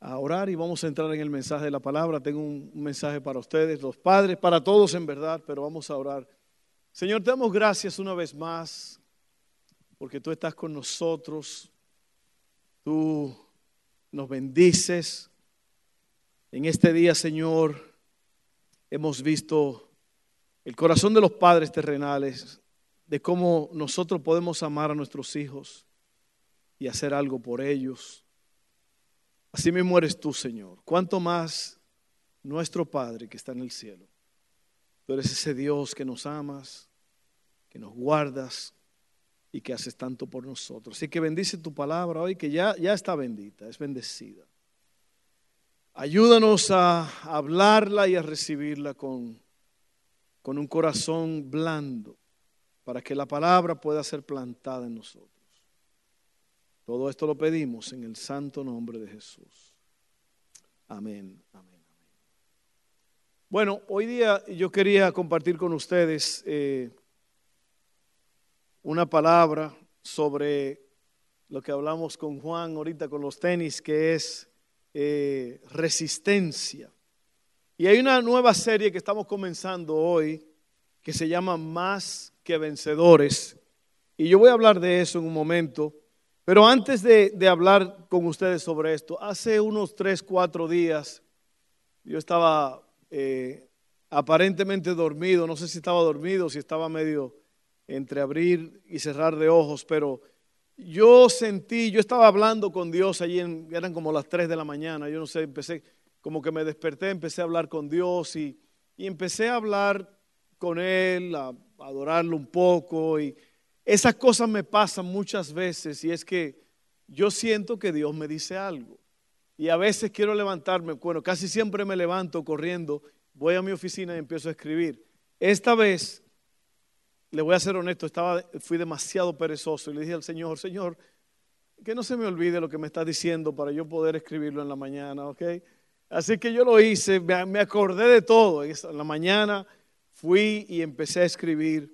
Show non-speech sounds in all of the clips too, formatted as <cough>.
a orar y vamos a entrar en el mensaje de la palabra. Tengo un, mensaje para ustedes, los padres, para todos en verdad, pero vamos a orar. Señor, te damos gracias una vez más porque tú estás con nosotros. Tú nos bendices. En este día, Señor, hemos visto el corazón de los padres terrenales, de cómo nosotros podemos amar a nuestros hijos y hacer algo por ellos. Así mismo eres tú, Señor. ¿Cuánto más nuestro Padre que está en el cielo? Tú eres ese Dios que nos amas, que nos guardas y que haces tanto por nosotros. Así que bendice tu palabra hoy, que ya, ya está bendita, es bendecida. Ayúdanos a hablarla y a recibirla con con un corazón blando para que la palabra pueda ser plantada en nosotros. Todo esto lo pedimos en el santo nombre de Jesús. Amén, amén, amén. Bueno, hoy día yo quería compartir con ustedes eh, una palabra sobre lo que hablamos con Juan ahorita con los tenis, que es eh, resistencia. Y hay una nueva serie que estamos comenzando hoy que se llama Más que Vencedores. Y yo voy a hablar de eso en un momento. Pero antes de, hablar con ustedes sobre esto, hace unos tres, cuatro días yo estaba eh, aparentemente dormido. No sé si estaba dormido, si estaba medio entre abrir y cerrar de ojos, pero yo sentí, yo estaba hablando con Dios allí, eran como las tres de la mañana, yo no sé, empecé, como que me desperté, empecé a hablar con Dios y, empecé a hablar con Él, a, adorarlo un poco. Y esas cosas me pasan muchas veces y es que yo siento que Dios me dice algo. Y a veces quiero levantarme, bueno, casi siempre me levanto corriendo, voy a mi oficina y empiezo a escribir. Esta vez, le voy a ser honesto, estaba, fui demasiado perezoso y le dije al Señor, Señor, que no se me olvide lo que me está diciendo para yo poder escribirlo en la mañana, ¿ok? Así que yo lo hice, me acordé de todo. En la mañana fui y empecé a escribir.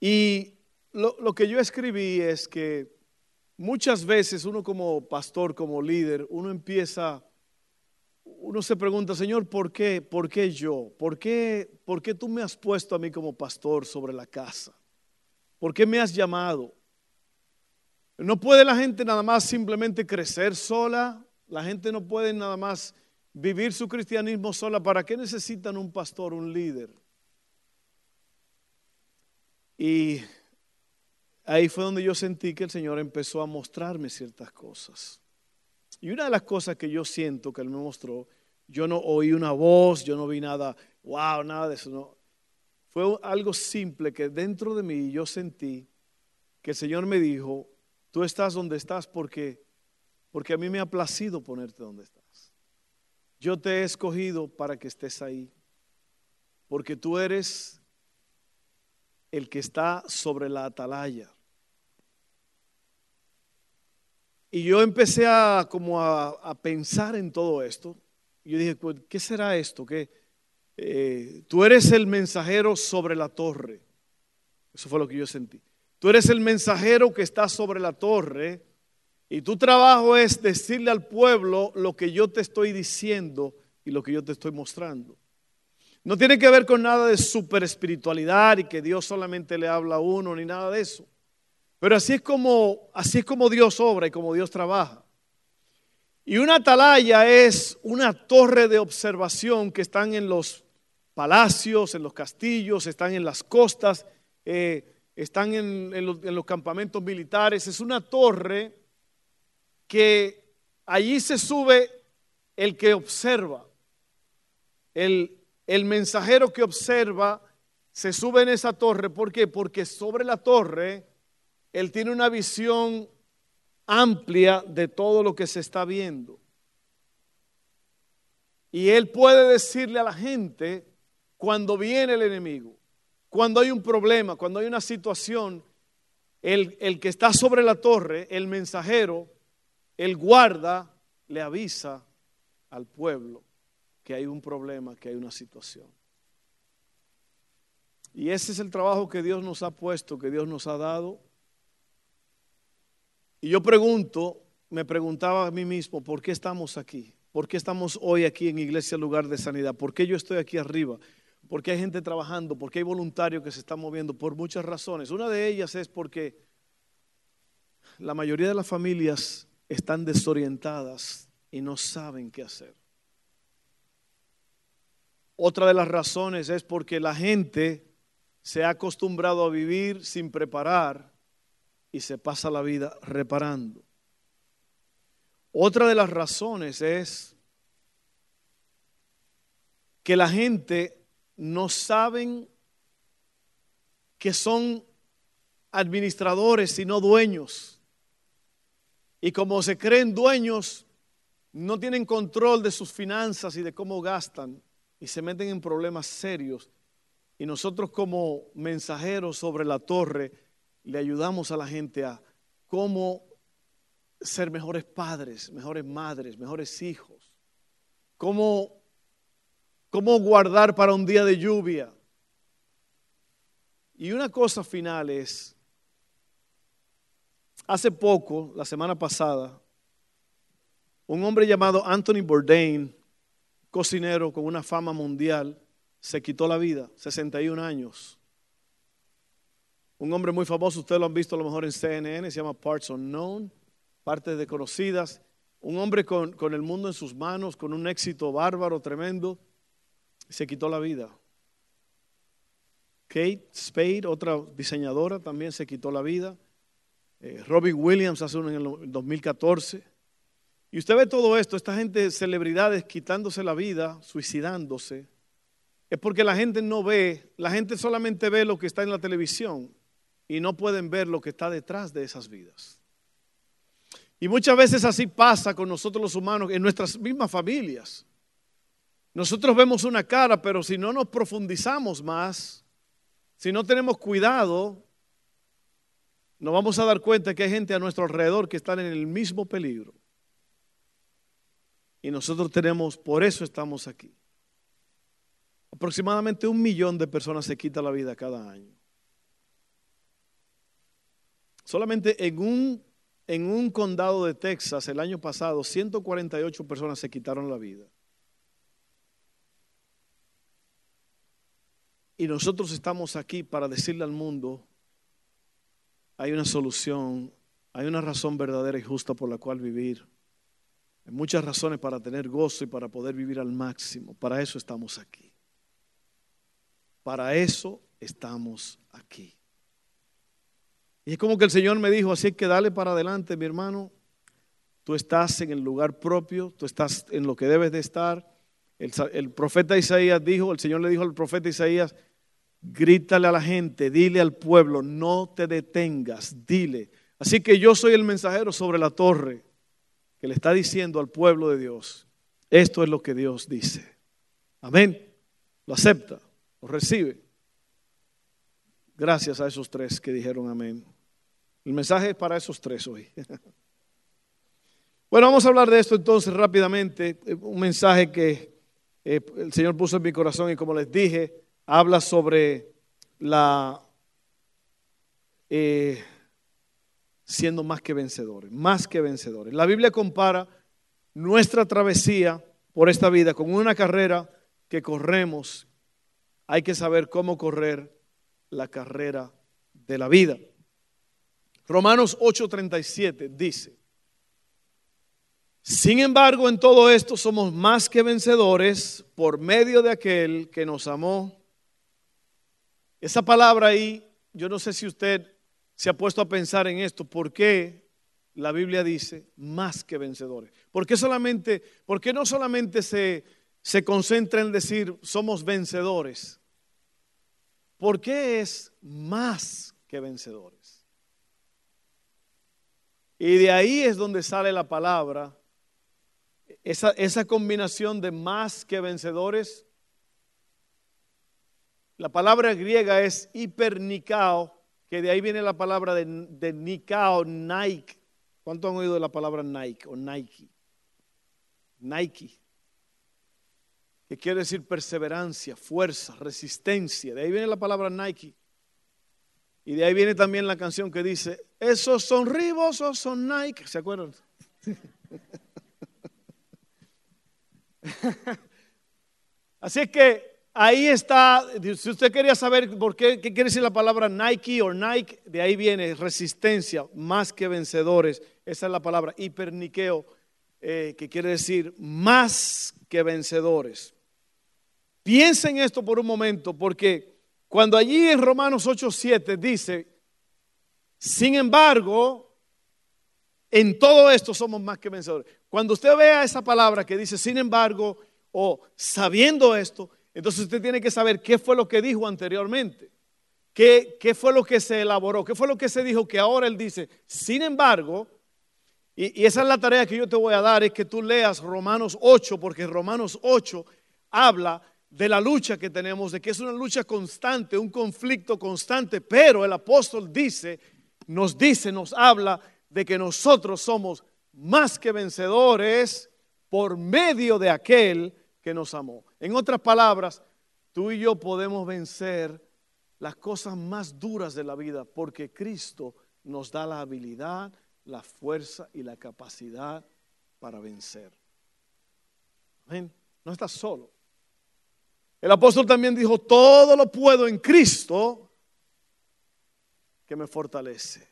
Y lo, que yo escribí es que muchas veces uno como pastor, como líder, uno empieza, uno se pregunta, Señor, ¿por qué? ¿Por qué yo? ¿Por qué, ¿Por qué tú me has puesto a mí como pastor sobre la casa? ¿Por qué me has llamado? No puede la gente nada más simplemente crecer sola, la gente no puede nada más vivir su cristianismo sola, ¿para qué necesitan un pastor, un líder? Y ahí fue donde yo sentí que el Señor empezó a mostrarme ciertas cosas. Y una de las cosas que yo siento que Él me mostró, yo no oí una voz, yo no vi nada, wow, nada de eso, no. Fue algo simple que dentro de mí yo sentí que el Señor me dijo, tú estás donde estás porque, porque a mí me ha placido ponerte donde estás. Yo te he escogido para que estés ahí, porque tú eres el que está sobre la atalaya. Y yo empecé a como a, pensar en todo esto. Yo dije, pues, ¿qué será esto? Que eh, tú eres el mensajero sobre la torre. Eso fue lo que yo sentí. Tú eres el mensajero que está sobre la torre y tu trabajo es decirle al pueblo lo que yo te estoy diciendo y lo que yo te estoy mostrando. No tiene que ver con nada de super espiritualidad y que Dios solamente le habla a uno ni nada de eso. Pero así es como así es como Dios obra y como Dios trabaja. Y una atalaya es una torre de observación que están en los palacios, en los castillos, están en las costas, eh, están en los campamentos militares. Es una torre que allí se sube el que observa. El, el mensajero que observa se sube en esa torre. ¿Por qué? Porque sobre la torre él tiene una visión amplia de todo lo que se está viendo. Y Él puede decirle a la gente cuando viene el enemigo, cuando hay un problema, cuando hay una situación, el, el que está sobre la torre, el mensajero, el guarda, le avisa al pueblo que hay un problema, que hay una situación. Y ese es el trabajo que Dios nos ha puesto, que Dios nos ha dado. Y yo pregunto, me preguntaba a mí mismo, ¿por qué estamos aquí? ¿Por qué estamos hoy aquí en Iglesia Lugar de Sanidad? ¿Por qué yo estoy aquí arriba? ¿Por qué hay gente trabajando? ¿Por qué hay voluntarios que se están moviendo? Por muchas razones. Una de ellas es porque la mayoría de las familias están desorientadas y no saben qué hacer. Otra de las razones es porque la gente se ha acostumbrado a vivir sin preparar y se pasa la vida reparando. Otra de las razones es que la gente no saben que son administradores, sino dueños. Y como se creen dueños, no tienen control de sus finanzas y de cómo gastan y se meten en problemas serios y nosotros como mensajeros sobre la torre le ayudamos a la gente a cómo ser mejores padres, mejores madres, mejores hijos. Cómo, cómo guardar para un día de lluvia. Y una cosa final es, hace poco, la semana pasada, un hombre llamado Anthony Bourdain, cocinero con una fama mundial, se quitó la vida, 61 años. Un hombre muy famoso, ustedes lo han visto a lo mejor en CNN, se llama Parts Unknown, partes desconocidas. Un hombre con, con el mundo en sus manos, con un éxito bárbaro, tremendo, se quitó la vida. Kate Spade, otra diseñadora, también se quitó la vida. Eh, Robin Williams hace uno en el 2014. Y usted ve todo esto, esta gente, celebridades quitándose la vida, suicidándose es porque la gente no ve, la gente solamente ve lo que está en la televisión y no pueden ver lo que está detrás de esas vidas. Y muchas veces así pasa con nosotros los humanos en nuestras mismas familias. Nosotros vemos una cara, pero si no nos profundizamos más, si no tenemos cuidado, nos vamos a dar cuenta que hay gente a nuestro alrededor que están en el mismo peligro. Y nosotros tenemos, por eso estamos aquí. Aproximadamente un millón de personas se quita la vida cada año. Solamente en un, en un condado de Texas el año pasado, 148 personas se quitaron la vida. Y nosotros estamos aquí para decirle al mundo, hay una solución, hay una razón verdadera y justa por la cual vivir. Hay muchas razones para tener gozo y para poder vivir al máximo. Para eso estamos aquí. Para eso estamos aquí. Y es como que el Señor me dijo, así que dale para adelante, mi hermano. Tú estás en el lugar propio, tú estás en lo que debes de estar. El, profeta Isaías dijo, el Señor le dijo al profeta Isaías, grítale a la gente, dile al pueblo, no te detengas, dile. Así que yo soy el mensajero sobre la torre que le está diciendo al pueblo de Dios, esto es lo que Dios dice. Amén. ¿Lo acepta? recibe. Gracias a esos tres que dijeron amén. El mensaje es para esos tres hoy. <laughs> Bueno, vamos a hablar de esto entonces rápidamente. Un mensaje que eh, el Señor puso en mi corazón y como les dije, habla sobre la eh, siendo más que vencedores, más que vencedores. La Biblia compara nuestra travesía por esta vida con una carrera que corremos hay que saber cómo correr la carrera de la vida. Romanos 8:37 dice, sin embargo en todo esto somos más que vencedores por medio de aquel que nos amó. Esa palabra ahí, yo no sé si usted se ha puesto a pensar en esto, ¿por qué la Biblia dice más que vencedores? ¿Por qué solamente, por qué no solamente se se concentra en decir somos vencedores. ¿Por qué es más que vencedores? Y de ahí es donde sale la palabra esa, esa combinación de más que vencedores, la palabra griega es hipernicao, que de ahí viene la palabra de, de Nikao, Nike. ¿Cuánto han oído de la palabra Nike o Nike? Nike. Que quiere decir perseverancia, fuerza, resistencia. De ahí viene la palabra Nike. Y de ahí viene también la canción que dice, esos son Ribos o son Nike. ¿Se acuerdan? <laughs> Así que ahí está, si usted quería saber por qué, qué quiere decir la palabra Nike o Nike, de ahí viene resistencia, más que vencedores. Esa es la palabra hiperniqueo, eh, que quiere decir más que vencedores. Piensen esto por un momento, porque cuando allí en Romanos 8:7 dice, sin embargo, en todo esto somos más que vencedores. Cuando usted vea esa palabra que dice, sin embargo, o sabiendo esto, entonces usted tiene que saber qué fue lo que dijo anteriormente. ¿Qué, ¿Qué, fue lo que se elaboró? ¿Qué fue lo que se dijo? Que ahora él dice, sin embargo, y, y esa es la tarea que yo te voy a dar, es que tú leas Romanos 8, porque Romanos 8 habla de la lucha que tenemos, de que es una lucha constante, un conflicto constante, pero el apóstol dice, nos dice, nos habla de que nosotros somos más que vencedores por medio de aquel que nos amó. En otras palabras, tú y yo podemos vencer las cosas más duras de la vida porque Cristo nos da la habilidad, la fuerza y la capacidad para vencer. Amén. No estás solo. El apóstol también dijo, todo lo puedo en Cristo me fortalece.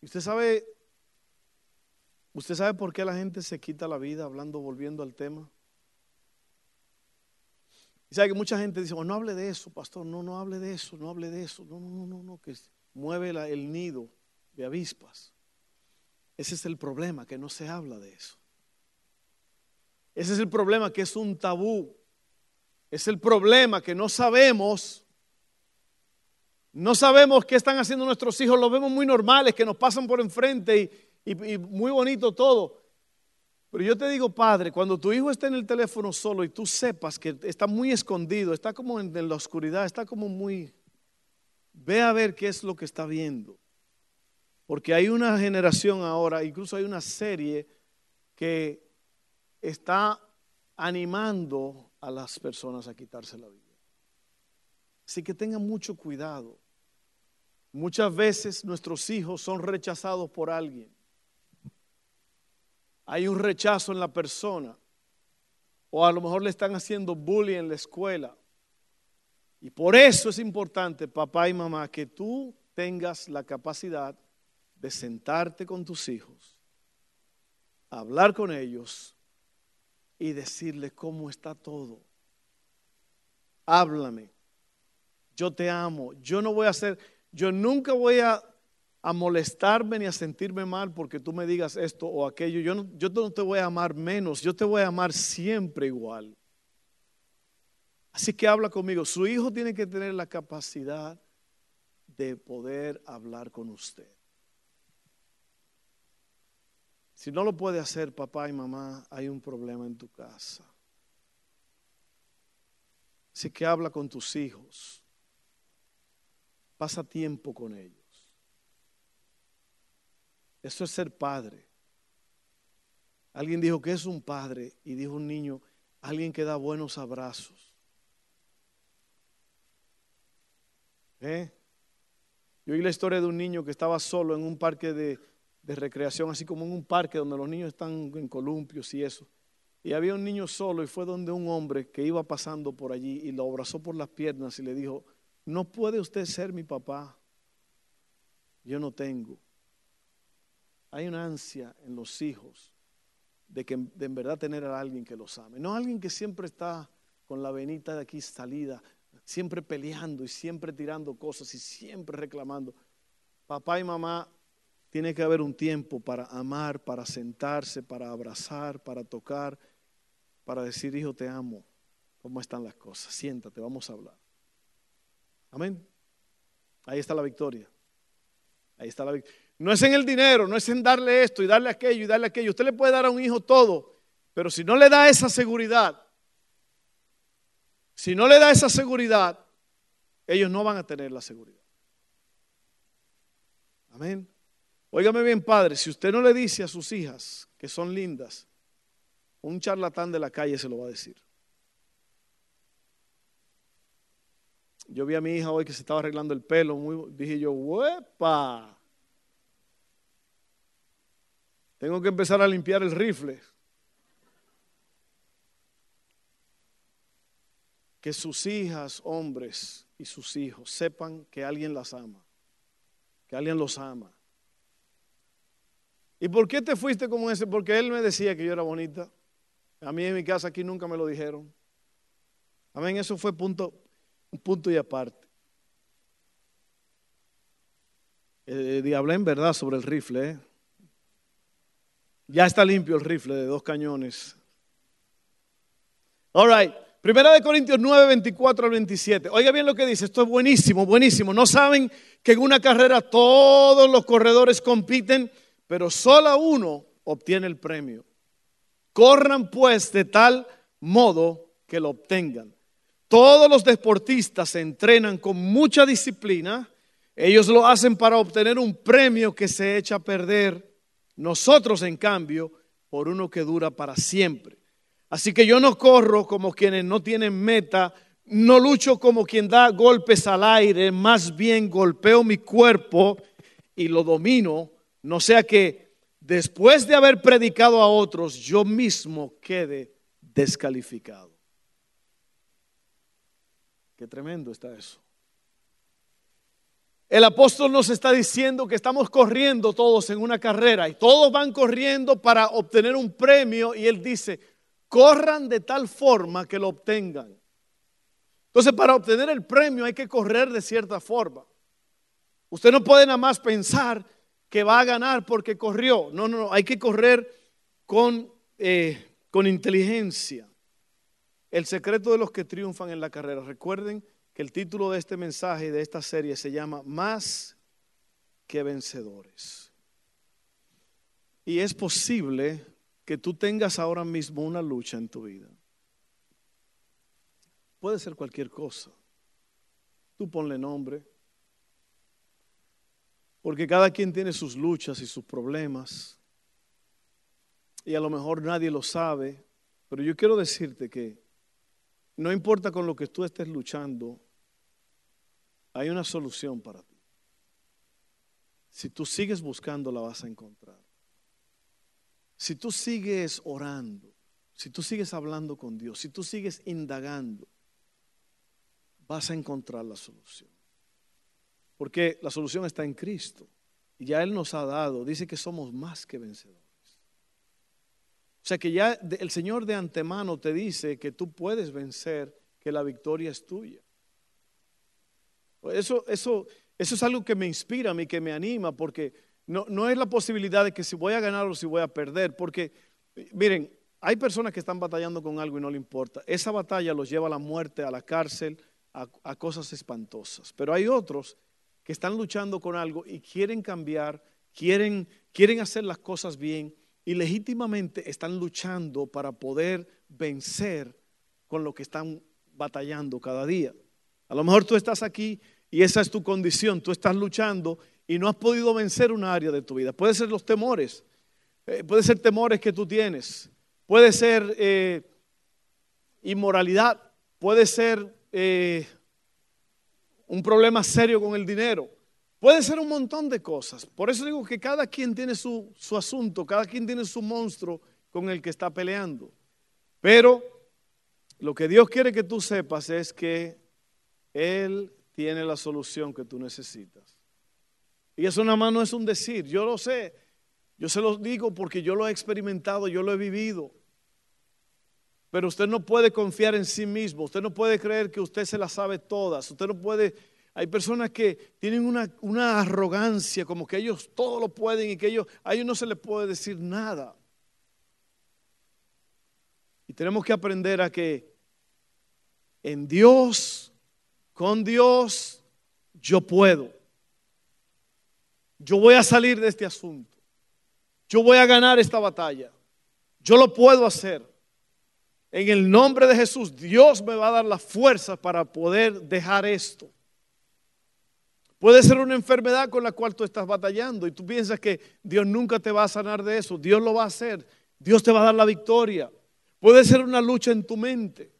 Usted sabe, usted sabe por qué la gente se quita la vida hablando, volviendo al tema. Y sabe que mucha gente dice, no hable de eso, pastor, no, no hable de eso, no hable de eso, no, no, no, no, que mueve el nido de avispas. Ese es el problema, que no se habla de eso. Ese es el problema, que es un tabú. Es el problema que no sabemos. No sabemos qué están haciendo nuestros hijos. Los vemos muy normales, que nos pasan por enfrente y, muy bonito todo. Pero yo te digo, padre, cuando tu hijo esté en el teléfono solo y tú sepas que está muy escondido, está como en, en la oscuridad, está como muy... Ve a ver qué es lo que está viendo. Porque hay una generación ahora, incluso hay una serie que está animando a las personas a quitarse la vida. Así que tengan mucho cuidado. Muchas veces nuestros hijos son rechazados por alguien. Hay un rechazo en la persona. O a lo mejor le están haciendo bullying en la escuela. Y por eso es importante, papá y mamá, que tú tengas la capacidad de sentarte con tus hijos, hablar con ellos y decirle cómo está todo. Háblame. Yo te amo. Yo no voy a hacer, yo nunca voy a, a molestarme ni a sentirme mal porque tú me digas esto o aquello. Yo no, yo no te voy a amar menos, yo te voy a amar siempre igual. Así que habla conmigo. Su hijo tiene que tener la capacidad de poder hablar con usted. Si no lo puede hacer papá y mamá, hay un problema en tu casa. Así que habla con tus hijos. Pasa tiempo con ellos. Eso es ser padre. Alguien dijo que es un padre y dijo un niño, alguien que da buenos abrazos. ¿Eh? Yo oí la historia de un niño que estaba solo en un parque de, de recreación, así como en un parque donde los niños están en columpios y eso. Y había un niño solo y fue donde un hombre que iba pasando por allí y lo abrazó por las piernas y le dijo, no puede usted ser mi papá, yo no tengo. Hay una ansia en los hijos de que de en verdad tener a alguien que los ame, no alguien que siempre está con la venita de aquí salida, siempre peleando y siempre tirando cosas y siempre reclamando. Papá y mamá tiene que haber un tiempo para amar, para sentarse, para abrazar, para tocar, para decir, hijo, te amo. ¿Cómo están las cosas? Siéntate, vamos a hablar. Amén. Ahí está la victoria. Ahí está la victoria. no es en el dinero, no es en darle esto y darle aquello y darle aquello. Usted le puede dar a un hijo todo, pero si no le da esa seguridad, si no le da esa seguridad, ellos no van a tener la seguridad. Amén. Óigame bien, padre, si usted no le dice a sus hijas que son lindas, un charlatán de la calle se lo va a decir. Yo vi a mi hija hoy que se estaba arreglando el pelo, dije yo, ¡huepa! Tengo que empezar a limpiar el rifle. Que sus hijas, hombres y sus hijos sepan que alguien las ama, que alguien los ama. ¿Y por qué te fuiste como ese? Porque él me decía que yo era bonita. A mí en mi casa aquí nunca me lo dijeron. Amén, eso fue punto, un punto y aparte. Eh, diablo en verdad sobre el rifle. ¿eh? Ya está limpio el rifle de dos cañones. All right. Primera de Corintios 9, 24 al 27. Oiga bien lo que dice. Esto es buenísimo, buenísimo. No saben que en una carrera todos los corredores compiten, pero solo uno obtiene el premio. Corran pues de tal modo que lo obtengan. Todos los deportistas se entrenan con mucha disciplina. Ellos lo hacen para obtener un premio que se echa a perder. Nosotros, en cambio, por uno que dura para siempre. Así que yo no corro como quienes no tienen meta, no lucho como quien da golpes al aire, más bien golpeo mi cuerpo y lo domino, no sea que después de haber predicado a otros, yo mismo quede descalificado. Qué tremendo está eso. El apóstol nos está diciendo que estamos corriendo todos en una carrera y todos van corriendo para obtener un premio y él dice, corran de tal forma que lo obtengan. Entonces, para obtener el premio hay que correr de cierta forma. Usted no puede nada más pensar que va a ganar porque corrió. No, no, no, hay que correr con, eh, con inteligencia. El secreto de los que triunfan en la carrera. Recuerden que el título de este mensaje, de esta serie, se llama Más que vencedores. Y es posible que tú tengas ahora mismo una lucha en tu vida. Puede ser cualquier cosa. Tú ponle nombre. Porque cada quien tiene sus luchas y sus problemas. Y a lo mejor nadie lo sabe. Pero yo quiero decirte que no importa con lo que tú estés luchando, hay una solución para ti. Si tú sigues buscando, la vas a encontrar. Si tú sigues orando, si tú sigues hablando con Dios, si tú sigues indagando, vas a encontrar la solución. Porque la solución está en Cristo. Y ya Él nos ha dado, dice que somos más que vencedores. O sea que ya el Señor de antemano te dice que tú puedes vencer, que la victoria es tuya. Eso, eso, eso es algo que me inspira a mí, que me anima, porque no, no es la posibilidad de que si voy a ganar o si voy a perder, porque miren, hay personas que están batallando con algo y no le importa. Esa batalla los lleva a la muerte, a la cárcel, a, a cosas espantosas. Pero hay otros que están luchando con algo y quieren cambiar, quieren, quieren hacer las cosas bien y legítimamente están luchando para poder vencer con lo que están batallando cada día. A lo mejor tú estás aquí y esa es tu condición, tú estás luchando y no has podido vencer una área de tu vida. Puede ser los temores, eh, puede ser temores que tú tienes, puede ser eh, inmoralidad, puede ser eh, un problema serio con el dinero, Puede ser un montón de cosas. Por eso digo que cada quien tiene su, asunto, cada quien tiene su monstruo con el que está peleando. Pero lo que Dios quiere que tú sepas es que Él tiene la solución que tú necesitas. Y eso nada más no es un decir, yo lo sé. Yo se lo digo porque yo lo he experimentado, yo lo he vivido. Pero usted no puede confiar en sí mismo, usted no puede creer que usted se las sabe todas, usted no puede hay personas que tienen una, arrogancia, como que ellos todo lo pueden y que ellos, a ellos no se les puede decir nada. Y tenemos que aprender a que en Dios, con Dios, yo puedo. yo voy a salir de este asunto. Yo voy a ganar esta batalla. Yo lo puedo hacer. En el nombre de Jesús, Dios me va a dar la fuerza para poder dejar esto. Puede ser una enfermedad con la cual tú estás batallando y tú piensas que Dios nunca te va a sanar de eso. Dios lo va a hacer. Dios te va a dar la victoria. Puede ser una lucha en tu mente.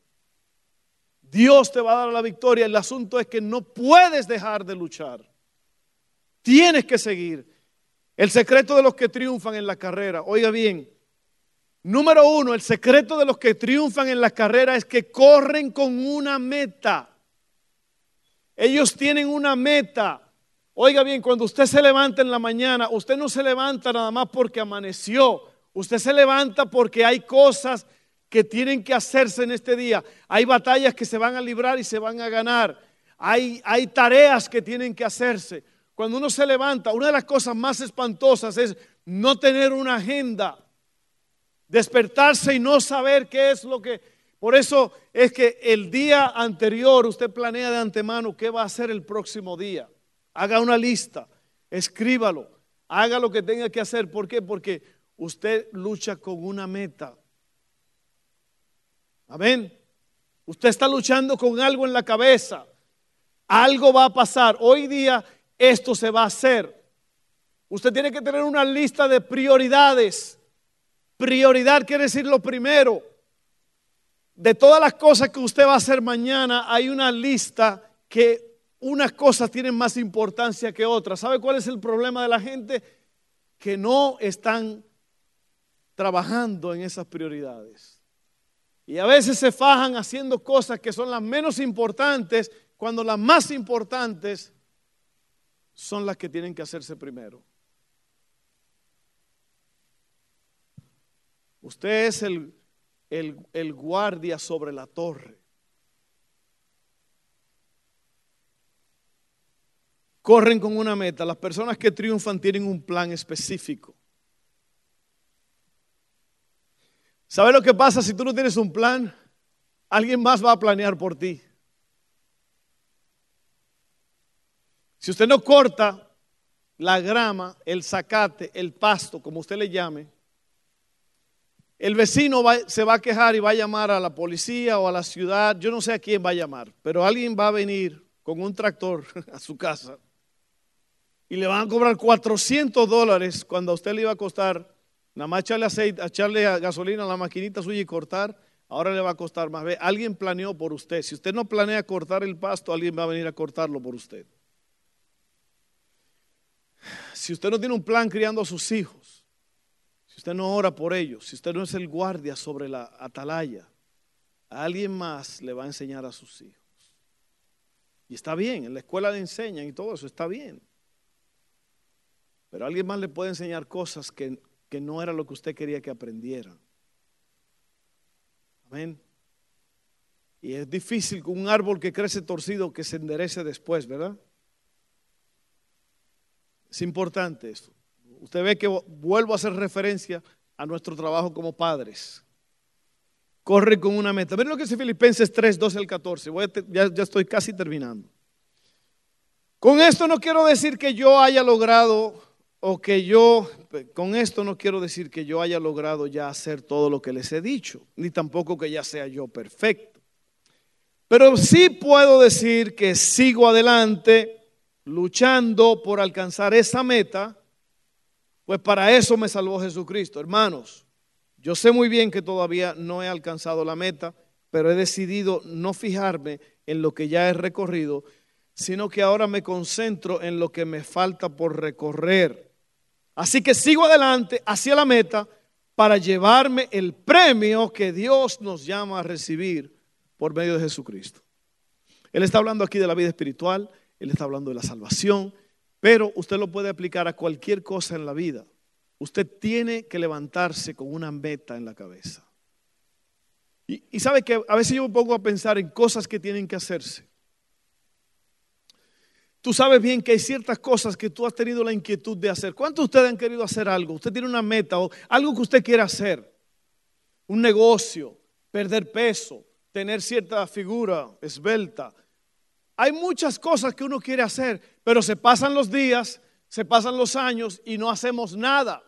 Dios te va a dar la victoria. El asunto es que no puedes dejar de luchar. Tienes que seguir. El secreto de los que triunfan en la carrera. Oiga bien, número uno, el secreto de los que triunfan en la carrera es que corren con una meta. Ellos tienen una meta. Oiga bien, cuando usted se levanta en la mañana, usted no se levanta nada más porque amaneció. Usted se levanta porque hay cosas que tienen que hacerse en este día. Hay batallas que se van a librar y se van a ganar. Hay, hay tareas que tienen que hacerse. Cuando uno se levanta, una de las cosas más espantosas es no tener una agenda. Despertarse y no saber qué es lo que... Por eso es que el día anterior usted planea de antemano qué va a hacer el próximo día. Haga una lista, escríbalo, haga lo que tenga que hacer. ¿Por qué? Porque usted lucha con una meta. Amén. Usted está luchando con algo en la cabeza. Algo va a pasar. Hoy día esto se va a hacer. Usted tiene que tener una lista de prioridades. Prioridad quiere decir lo primero. De todas las cosas que usted va a hacer mañana, hay una lista que unas cosas tienen más importancia que otras. ¿Sabe cuál es el problema de la gente? Que no están trabajando en esas prioridades. Y a veces se fajan haciendo cosas que son las menos importantes cuando las más importantes son las que tienen que hacerse primero. Usted es el, el, guardia sobre la torre. Corren con una meta. Las personas que triunfan tienen un plan específico. ¿Sabe lo que pasa si tú no tienes un plan? Alguien más va a planear por ti. Si usted no corta la grama, el zacate, el pasto, como usted le llame, el vecino se va a quejar y va a llamar a la policía o a la ciudad, yo no sé a quién va a llamar, pero alguien va a venir con un tractor <laughs> a su casa y le van a cobrar 400 dólares cuando a usted le iba a costar Nada más echarle aceite, echarle gasolina a la maquinita suya y cortar, ahora le va a costar más. Alguien planeó por usted. Si usted no planea cortar el pasto, alguien va a venir a cortarlo por usted. Si usted no tiene un plan criando a sus hijos, usted no ora por ellos, si usted no es el guardia sobre la atalaya, alguien más le va a enseñar a sus hijos. Y está bien, en la escuela le enseñan y todo eso, está bien. Pero alguien más le puede enseñar cosas que que no era lo que usted quería que aprendiera. Amén. Y es difícil con un árbol que crece torcido que se enderece después, ¿verdad? Es importante esto. Usted ve que vuelvo a hacer referencia a nuestro trabajo como padres. Corre con una meta. Miren lo que dice Filipenses 3, 12 al 14. ya, ya estoy casi terminando. Con esto no quiero decir que yo haya logrado o que yo, con esto no quiero decir que yo haya logrado ya hacer todo lo que les he dicho, ni tampoco que ya sea yo perfecto. Pero sí puedo decir que sigo adelante luchando por alcanzar esa meta, pues para eso me salvó Jesucristo. Hermanos, yo sé muy bien que todavía no he alcanzado la meta, pero he decidido no fijarme en lo que ya he recorrido, sino que ahora me concentro en lo que me falta por recorrer. Así que sigo adelante hacia la meta para llevarme el premio que Dios nos llama a recibir por medio de Jesucristo. Él está hablando aquí de la vida espiritual, él está hablando de la salvación, pero usted lo puede aplicar a cualquier cosa en la vida. Usted tiene que levantarse con una meta en la cabeza. Y, sabe que a veces yo me pongo a pensar en cosas que tienen que hacerse. Tú sabes bien que hay ciertas cosas que tú has tenido la inquietud de hacer. ¿Cuántos de ustedes han querido hacer algo? Usted tiene una meta o algo que usted quiere hacer. Un negocio, perder peso, tener cierta figura esbelta. Hay muchas cosas que uno quiere hacer, pero se pasan los días, se pasan los años y no hacemos nada.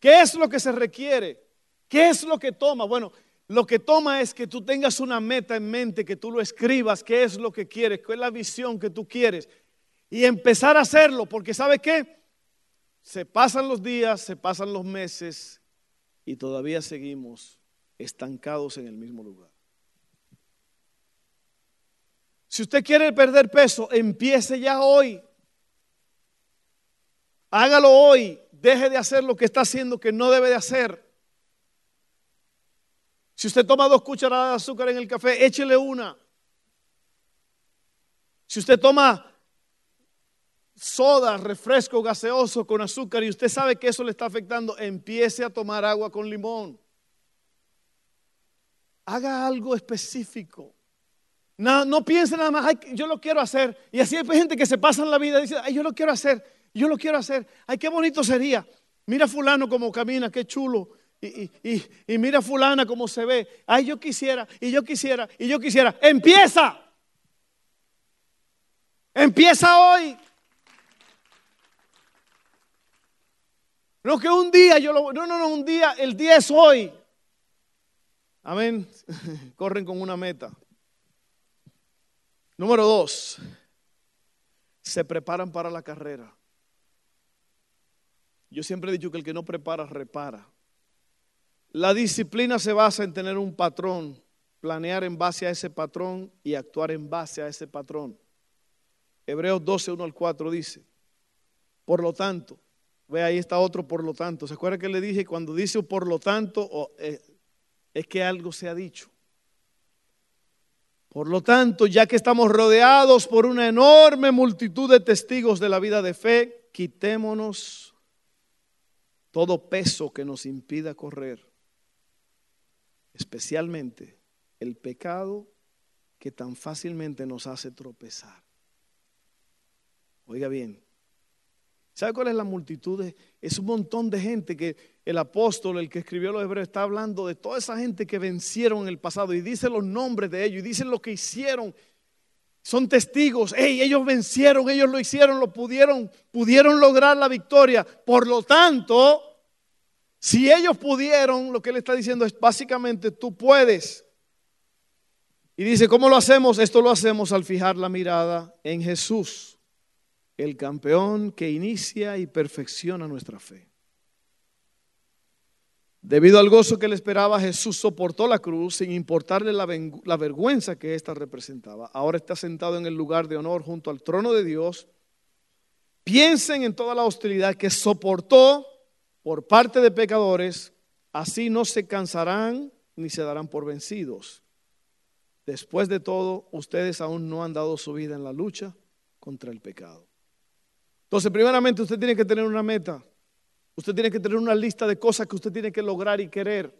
¿Qué es lo que se requiere? ¿Qué es lo que toma? Bueno, lo que toma es que tú tengas una meta en mente, que tú lo escribas, qué es lo que quieres, cuál es la visión que tú quieres. Y empezar a hacerlo, porque ¿sabe qué? Se pasan los días, se pasan los meses y todavía seguimos estancados en el mismo lugar. Si usted quiere perder peso, empiece ya hoy. Hágalo hoy. Deje de hacer lo que está haciendo que no debe de hacer. Si usted toma dos cucharadas de azúcar en el café, échele una. Si usted toma soda, refresco gaseoso con azúcar y usted sabe que eso le está afectando, empiece a tomar agua con limón. Haga algo específico. No, no piense nada más, yo lo quiero hacer. Y así hay gente que se pasa en la vida y dice, ay, yo lo quiero hacer, yo lo quiero hacer. Ay, qué bonito sería. Mira fulano como camina, qué chulo. Y, y, mira fulana como se ve. Ay, yo quisiera, y yo quisiera, y yo quisiera. Empieza. Empieza hoy. No que un día yo lo... No, no, no, un día, el día es hoy. Amén. <laughs> Corren con una meta. Número dos, se preparan para la carrera. Yo siempre he dicho que el que no prepara, repara. La disciplina se basa en tener un patrón, planear en base a ese patrón y actuar en base a ese patrón. Hebreos 12, 1 al 4 dice, por lo tanto, ve ahí está otro por lo tanto. ¿Se acuerda que le dije cuando dice por lo tanto eh, es que algo se ha dicho? Por lo tanto, ya que estamos rodeados por una enorme multitud de testigos de la vida de fe, quitémonos todo peso que nos impida correr, especialmente el pecado que tan fácilmente nos hace tropezar. Oiga bien, ¿sabe cuál es la multitud? Es un montón de gente que el apóstol, el que escribió los hebreos, está hablando de toda esa gente que vencieron en el pasado y dice los nombres de ellos y dice lo que hicieron. Son testigos, hey, ellos vencieron, ellos lo hicieron, lo pudieron, pudieron lograr la victoria. Por lo tanto, si ellos pudieron, lo que él está diciendo es básicamente tú puedes. Y dice, ¿cómo lo hacemos? Esto lo hacemos al fijar la mirada en Jesús, el campeón que inicia y perfecciona nuestra fe. Debido al gozo que le esperaba, Jesús soportó la cruz sin importarle la, la vergüenza que ésta representaba. Ahora está sentado en el lugar de honor junto al trono de Dios. Piensen en toda la hostilidad que soportó por parte de pecadores, así no se cansarán ni se darán por vencidos. Después de todo, ustedes aún no han dado su vida en la lucha contra el pecado. Entonces, primeramente usted tiene que tener una meta. Usted tiene que tener una lista de cosas que usted tiene que lograr y querer.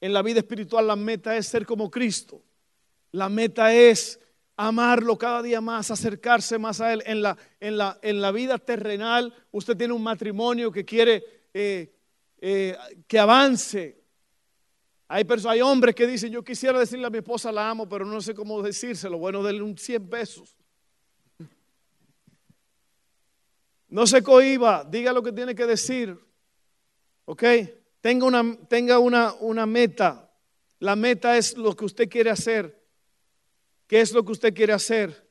En la vida espiritual la meta es ser como Cristo. La meta es amarlo cada día más, acercarse más a Él. En la, en la, en la vida terrenal usted tiene un matrimonio que quiere eh, eh, que avance. Hay, hay hombres que dicen, yo quisiera decirle a mi esposa la amo, pero no sé cómo decírselo. Bueno, denle un 100 pesos. No se cohiba, diga lo que tiene que decir. ¿Ok? Tenga una, tenga una, una meta. La meta es lo que usted quiere hacer. ¿Qué es lo que usted quiere hacer?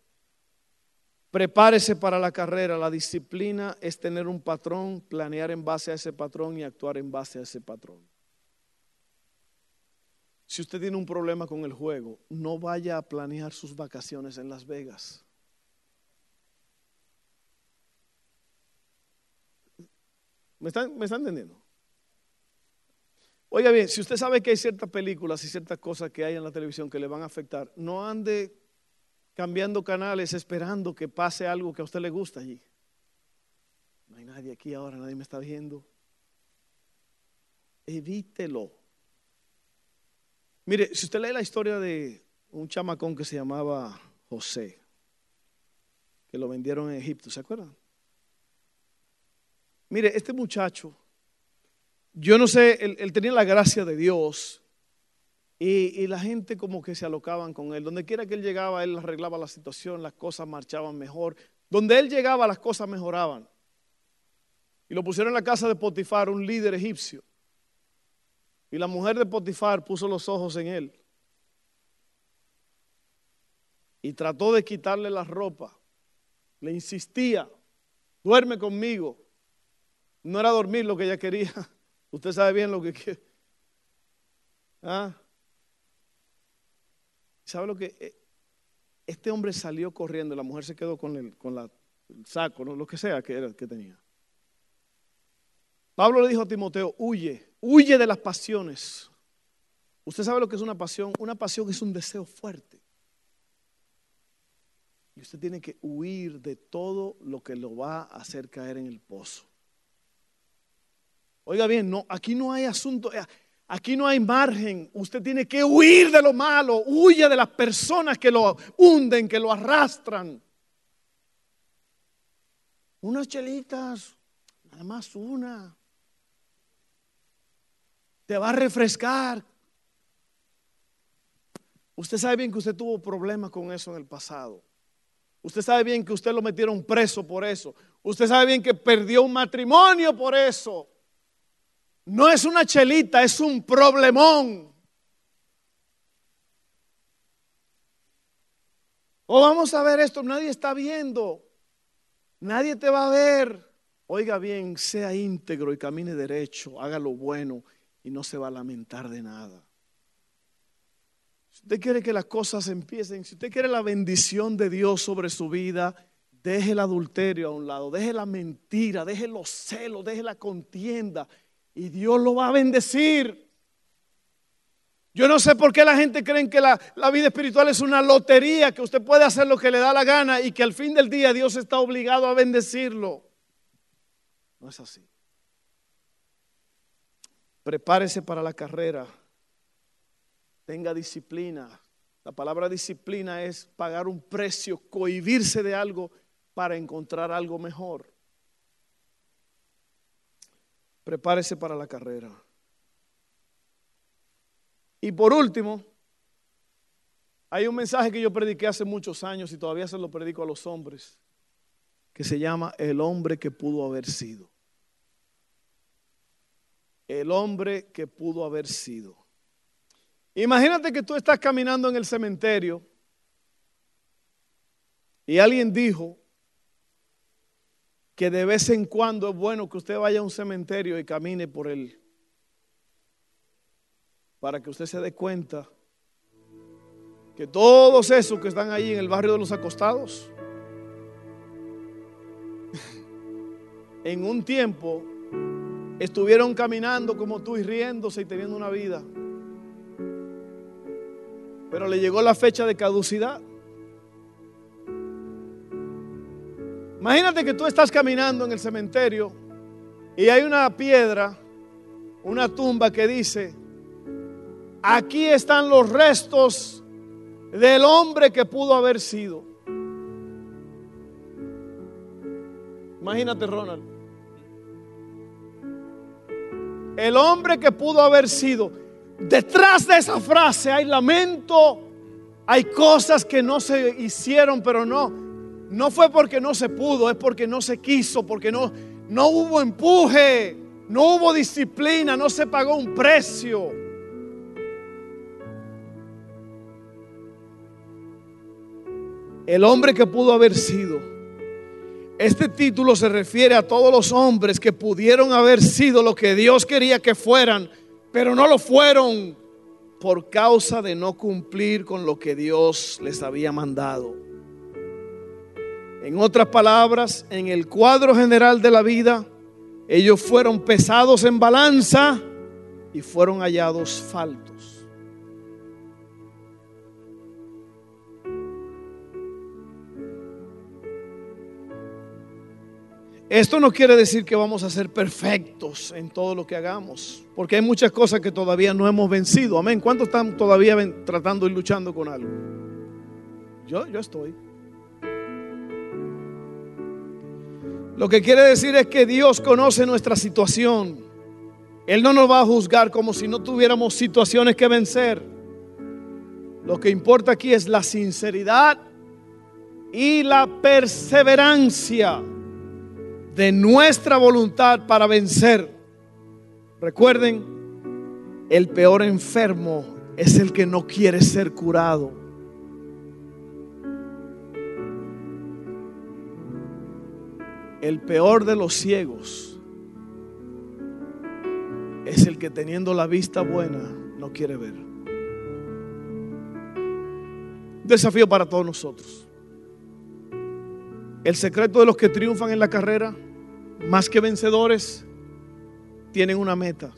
Prepárese para la carrera. La disciplina es tener un patrón, planear en base a ese patrón y actuar en base a ese patrón. Si usted tiene un problema con el juego, no vaya a planear sus vacaciones en Las Vegas. ¿Me están, ¿Me están entendiendo? Oiga bien, si usted sabe que hay ciertas películas y ciertas cosas que hay en la televisión que le van a afectar, no ande cambiando canales esperando que pase algo que a usted le gusta allí. No hay nadie aquí ahora, nadie me está viendo. Evítelo. Mire, si usted lee la historia de un chamacón que se llamaba José, que lo vendieron en Egipto, ¿se acuerdan? Mire, este muchacho, yo no sé, él, tenía la gracia de Dios y, la gente como que se alocaban con él. Donde quiera que él llegaba, él arreglaba la situación, las cosas marchaban mejor. Donde él llegaba las cosas mejoraban. Y lo pusieron en la casa de Potifar, un líder egipcio. Y la mujer de Potifar puso los ojos en él. Y trató de quitarle la ropa. Le insistía, duerme conmigo. No era dormir lo que ella quería. <laughs> Usted sabe bien lo que quiere. ¿Ah? ¿Sabe lo que? Eh, este hombre salió corriendo, la mujer se quedó con el, con la, saco, lo que sea que, era, que tenía. Pablo le dijo a Timoteo, huye, huye de las pasiones. Usted sabe lo que es una pasión. Una pasión es un deseo fuerte. Y usted tiene que huir de todo lo que lo va a hacer caer en el pozo. Oiga bien, no, aquí no hay asunto, eh, aquí no hay margen. Usted tiene que huir de lo malo, huye de las personas que lo hunden, que lo arrastran. Unas chelitas, nada más una te va a refrescar. Usted sabe bien que usted tuvo problemas con eso en el pasado. Usted sabe bien que usted lo metieron preso por eso. Usted sabe bien que perdió un matrimonio por eso. No es una chelita, es un problemón. O oh, vamos a ver esto, nadie está viendo. Nadie te va a ver. Oiga bien, sea íntegro y camine derecho, haga lo bueno y no se va a lamentar de nada. Si usted quiere que las cosas empiecen, si usted quiere la bendición de Dios sobre su vida, deje el adulterio a un lado, deje la mentira, deje los celos, deje la contienda y Dios lo va a bendecir. Yo no sé por qué la gente cree que la, vida espiritual es una lotería, que usted puede hacer lo que le da la gana y que al fin del día Dios está obligado a bendecirlo. No es así. Prepárese para la carrera. Tenga disciplina. La palabra disciplina es pagar un precio, cohibirse de algo para encontrar algo mejor. Prepárese para la carrera. Y por último, hay un mensaje que yo prediqué hace muchos años y todavía se lo predico a los hombres, que se llama el hombre que pudo haber sido el hombre que pudo haber sido. Imagínate que tú estás caminando en el cementerio y alguien dijo que de vez en cuando es bueno que usted vaya a un cementerio y camine por él para que usted se dé cuenta que todos esos que están ahí en el barrio de los acostados, <laughs> en un tiempo estuvieron caminando como tú y riéndose y teniendo una vida. Pero le llegó la fecha de caducidad. Imagínate que tú estás caminando en el cementerio y hay una piedra, una tumba que dice, aquí están los restos del hombre que pudo haber sido. Imagínate, Ronald. el hombre que pudo haber sido. Detrás de esa frase hay lamento, hay cosas que no se hicieron, pero no, no fue porque no se pudo, es porque no se quiso, porque no, no hubo empuje, no hubo disciplina, no se pagó un precio. El hombre que pudo haber sido este título se refiere a todos los hombres que pudieron haber sido lo que Dios quería que fueran, pero no lo fueron por causa de no cumplir con lo que Dios les había mandado. En otras palabras, en el cuadro general de la vida, ellos fueron pesados en balanza y fueron hallados faltos. Esto no quiere decir que vamos a ser perfectos en todo lo que hagamos, porque hay muchas cosas que todavía no hemos vencido. Amén. ¿Cuántos están todavía tratando y luchando con algo? Yo, yo estoy. Lo que quiere decir es que Dios conoce nuestra situación. Él no nos va a juzgar como si no tuviéramos situaciones que vencer. Lo que importa aquí es la sinceridad y la perseverancia de nuestra voluntad para vencer. Recuerden, el peor enfermo es el que no quiere ser curado. El peor de los ciegos es el que teniendo la vista buena no quiere ver. Desafío para todos nosotros. El secreto de los que triunfan en la carrera, más que vencedores, tienen una meta.